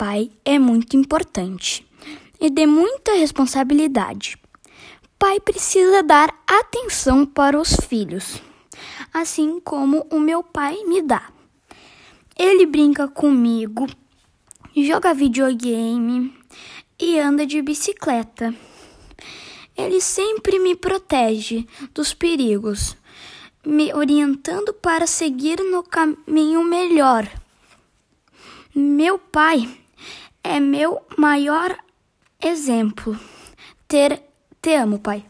pai é muito importante e de muita responsabilidade. Pai precisa dar atenção para os filhos, assim como o meu pai me dá. Ele brinca comigo, joga videogame e anda de bicicleta. Ele sempre me protege dos perigos, me orientando para seguir no caminho melhor. Meu pai é meu maior exemplo. Ter, te amo, pai.